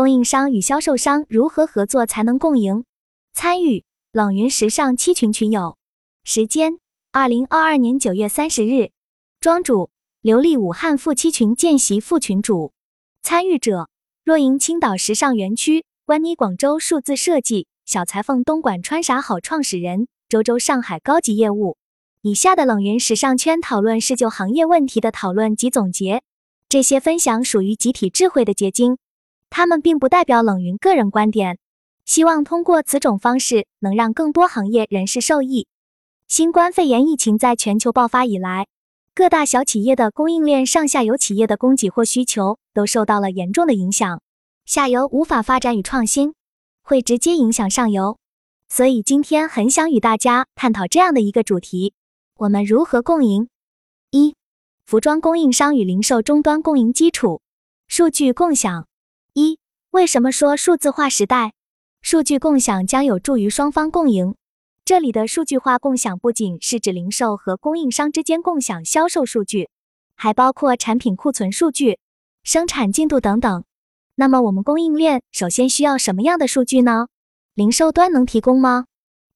供应商与销售商如何合作才能共赢？参与冷云时尚七群群友，时间：二零二二年九月三十日。庄主：刘丽武汉副七群见习副群主。参与者：若莹青岛时尚园区、关妮广州数字设计、小裁缝东莞穿啥好创始人，周周上海高级业务。以下的冷云时尚圈讨论是就行业问题的讨论及总结，这些分享属于集体智慧的结晶。他们并不代表冷云个人观点，希望通过此种方式能让更多行业人士受益。新冠肺炎疫情在全球爆发以来，各大小企业的供应链上下游企业的供给或需求都受到了严重的影响，下游无法发展与创新，会直接影响上游。所以今天很想与大家探讨这样的一个主题：我们如何共赢？一、服装供应商与零售终端共赢基础：数据共享。一、为什么说数字化时代，数据共享将有助于双方共赢？这里的数据化共享不仅是指零售和供应商之间共享销售数据，还包括产品库存数据、生产进度等等。那么我们供应链首先需要什么样的数据呢？零售端能提供吗？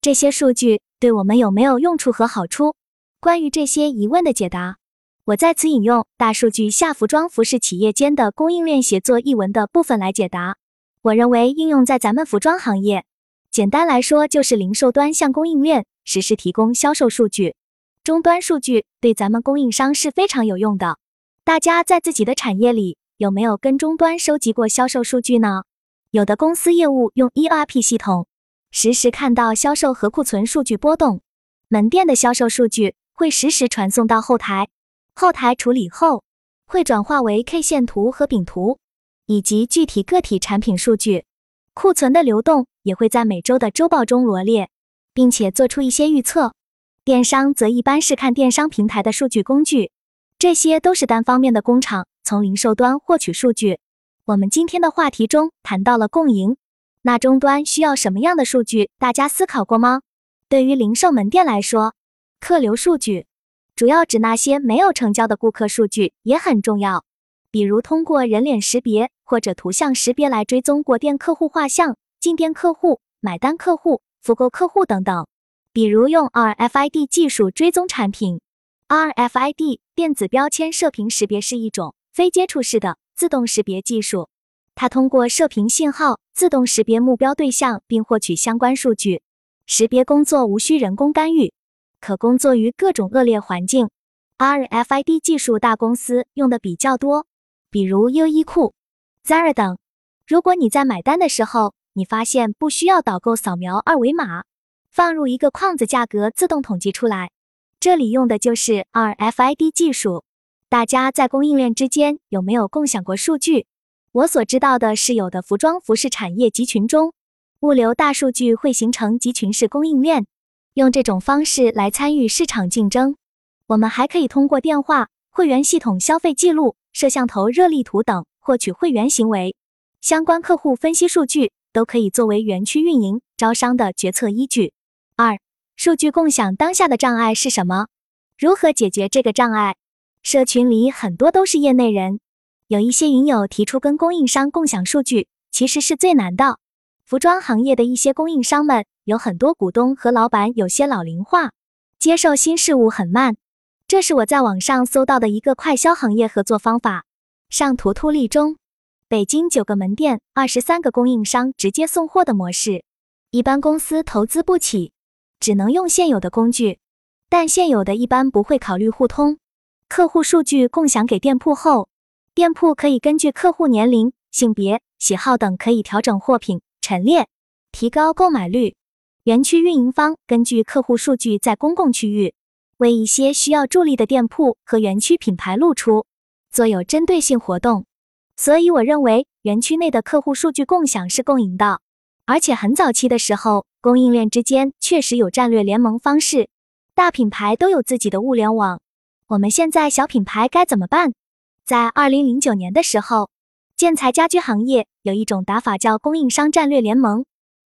这些数据对我们有没有用处和好处？关于这些疑问的解答。我在此引用《大数据下服装服饰企业间的供应链协作》一文的部分来解答。我认为应用在咱们服装行业，简单来说就是零售端向供应链实时提供销售数据，终端数据对咱们供应商是非常有用的。大家在自己的产业里有没有跟终端收集过销售数据呢？有的公司业务用 ERP 系统，实时看到销售和库存数据波动，门店的销售数据会实时传送到后台。后台处理后，会转化为 K 线图和饼图，以及具体个体产品数据。库存的流动也会在每周的周报中罗列，并且做出一些预测。电商则一般是看电商平台的数据工具，这些都是单方面的工厂从零售端获取数据。我们今天的话题中谈到了共赢，那终端需要什么样的数据？大家思考过吗？对于零售门店来说，客流数据。主要指那些没有成交的顾客数据也很重要，比如通过人脸识别或者图像识别来追踪过店客户画像、进店客户、买单客户、复购客户等等。比如用 RFID 技术追踪产品。RFID 电子标签射频识别是一种非接触式的自动识别技术，它通过射频信号自动识别目标对象并获取相关数据，识别工作无需人工干预。可工作于各种恶劣环境，RFID 技术大公司用的比较多，比如优衣库、Zara 等。如果你在买单的时候，你发现不需要导购扫描二维码，放入一个框子，价格自动统计出来，这里用的就是 RFID 技术。大家在供应链之间有没有共享过数据？我所知道的是，有的服装服饰产业集群中，物流大数据会形成集群式供应链。用这种方式来参与市场竞争，我们还可以通过电话、会员系统消费记录、摄像头热力图等获取会员行为相关客户分析数据，都可以作为园区运营招商的决策依据。二、数据共享当下的障碍是什么？如何解决这个障碍？社群里很多都是业内人，有一些云友提出跟供应商共享数据，其实是最难的。服装行业的一些供应商们。有很多股东和老板有些老龄化，接受新事物很慢。这是我在网上搜到的一个快销行业合作方法。上图图例中，北京九个门店，二十三个供应商直接送货的模式。一般公司投资不起，只能用现有的工具，但现有的一般不会考虑互通。客户数据共享给店铺后，店铺可以根据客户年龄、性别、喜好等，可以调整货品陈列，提高购买率。园区运营方根据客户数据，在公共区域为一些需要助力的店铺和园区品牌露出，做有针对性活动。所以，我认为园区内的客户数据共享是共赢的。而且，很早期的时候，供应链之间确实有战略联盟方式，大品牌都有自己的物联网。我们现在小品牌该怎么办？在二零零九年的时候，建材家居行业有一种打法叫供应商战略联盟。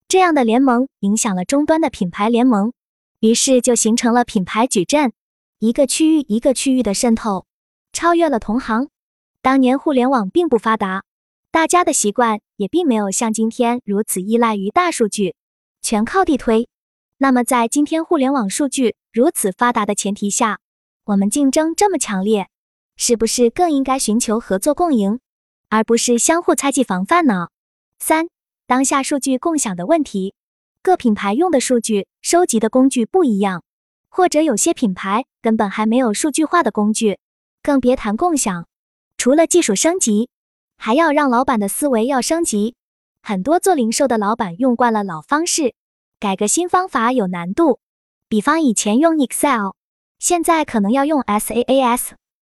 这样的联盟影响了终端的品牌联盟，于是就形成了品牌矩阵，一个区域一个区域的渗透，超越了同行。当年互联网并不发达，大家的习惯也并没有像今天如此依赖于大数据，全靠地推。那么，在今天互联网数据如此发达的前提下，我们竞争这么强烈，是不是更应该寻求合作共赢，而不是相互猜忌防范呢？三、当下数据共享的问题，各品牌用的数据收集的工具不一样，或者有些品牌根本还没有数据化的工具，更别谈共享。除了技术升级，还要让老板的思维要升级。很多做零售的老板用惯了老方式。改个新方法有难度，比方以前用 Excel，现在可能要用 SaaS，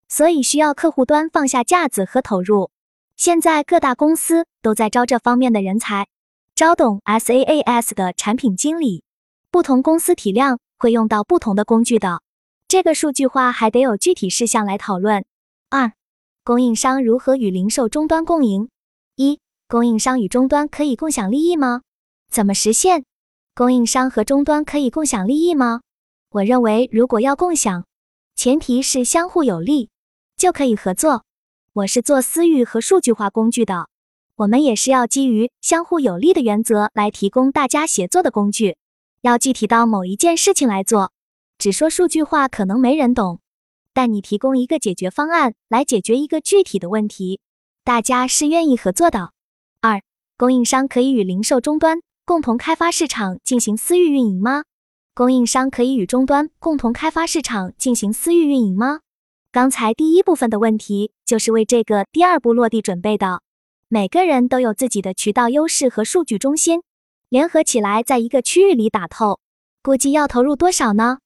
所以需要客户端放下架子和投入。现在各大公司都在招这方面的人才，招懂 SaaS 的产品经理。不同公司体量会用到不同的工具的，这个数据化还得有具体事项来讨论。二、供应商如何与零售终端共赢？一、供应商与终端可以共享利益吗？怎么实现？供应商和终端可以共享利益吗？我认为，如果要共享，前提是相互有利，就可以合作。我是做私域和数据化工具的，我们也是要基于相互有利的原则来提供大家协作的工具，要具体到某一件事情来做。只说数据化可能没人懂，但你提供一个解决方案来解决一个具体的问题，大家是愿意合作的。二，供应商可以与零售终端。共同开发市场进行私域运营吗？供应商可以与终端共同开发市场进行私域运营吗？刚才第一部分的问题就是为这个第二步落地准备的。每个人都有自己的渠道优势和数据中心，联合起来在一个区域里打透。估计要投入多少呢？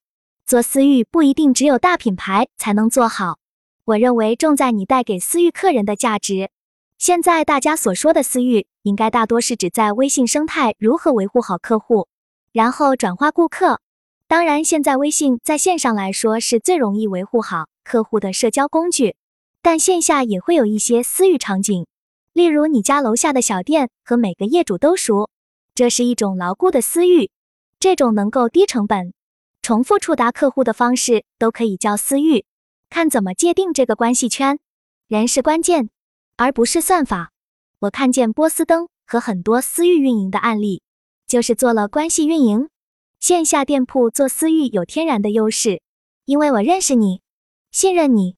做私域不一定只有大品牌才能做好，我认为重在你带给私域客人的价值。现在大家所说的私域，应该大多是指在微信生态如何维护好客户，然后转化顾客。当然，现在微信在线上来说是最容易维护好客户的社交工具，但线下也会有一些私域场景，例如你家楼下的小店和每个业主都熟，这是一种牢固的私域。这种能够低成本、重复触达客户的方式都可以叫私域，看怎么界定这个关系圈。人是关键。而不是算法。我看见波司登和很多私域运营的案例，就是做了关系运营。线下店铺做私域有天然的优势，因为我认识你，信任你，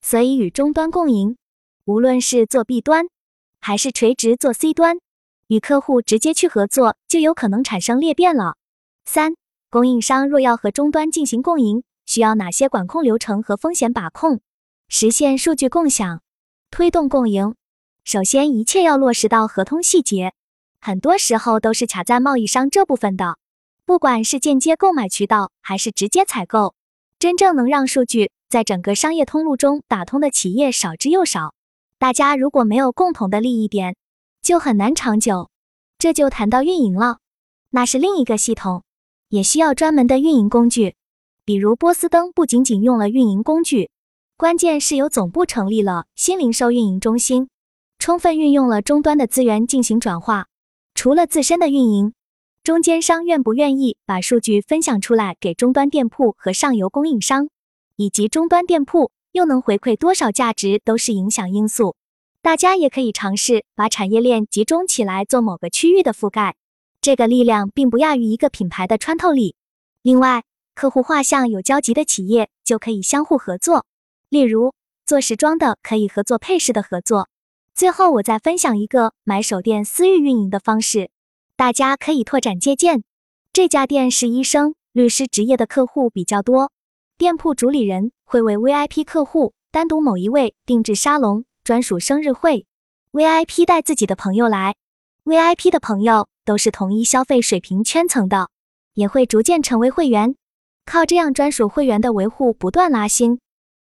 所以与终端共赢。无论是做 B 端，还是垂直做 C 端，与客户直接去合作，就有可能产生裂变了。三、供应商若要和终端进行共赢，需要哪些管控流程和风险把控？实现数据共享。推动共赢，首先一切要落实到合同细节，很多时候都是卡在贸易商这部分的。不管是间接购买渠道还是直接采购，真正能让数据在整个商业通路中打通的企业少之又少。大家如果没有共同的利益点，就很难长久。这就谈到运营了，那是另一个系统，也需要专门的运营工具。比如波司登不仅仅用了运营工具。关键是由总部成立了新零售运营中心，充分运用了终端的资源进行转化。除了自身的运营，中间商愿不愿意把数据分享出来给终端店铺和上游供应商，以及终端店铺又能回馈多少价值，都是影响因素。大家也可以尝试把产业链集中起来做某个区域的覆盖，这个力量并不亚于一个品牌的穿透力。另外，客户画像有交集的企业就可以相互合作。例如做时装的可以合作配饰的合作。最后我再分享一个买手店私域运营的方式，大家可以拓展借鉴。这家店是医生、律师职业的客户比较多，店铺主理人会为 VIP 客户单独某一位定制沙龙、专属生日会，VIP 带自己的朋友来，VIP 的朋友都是同一消费水平圈层的，也会逐渐成为会员，靠这样专属会员的维护不断拉新。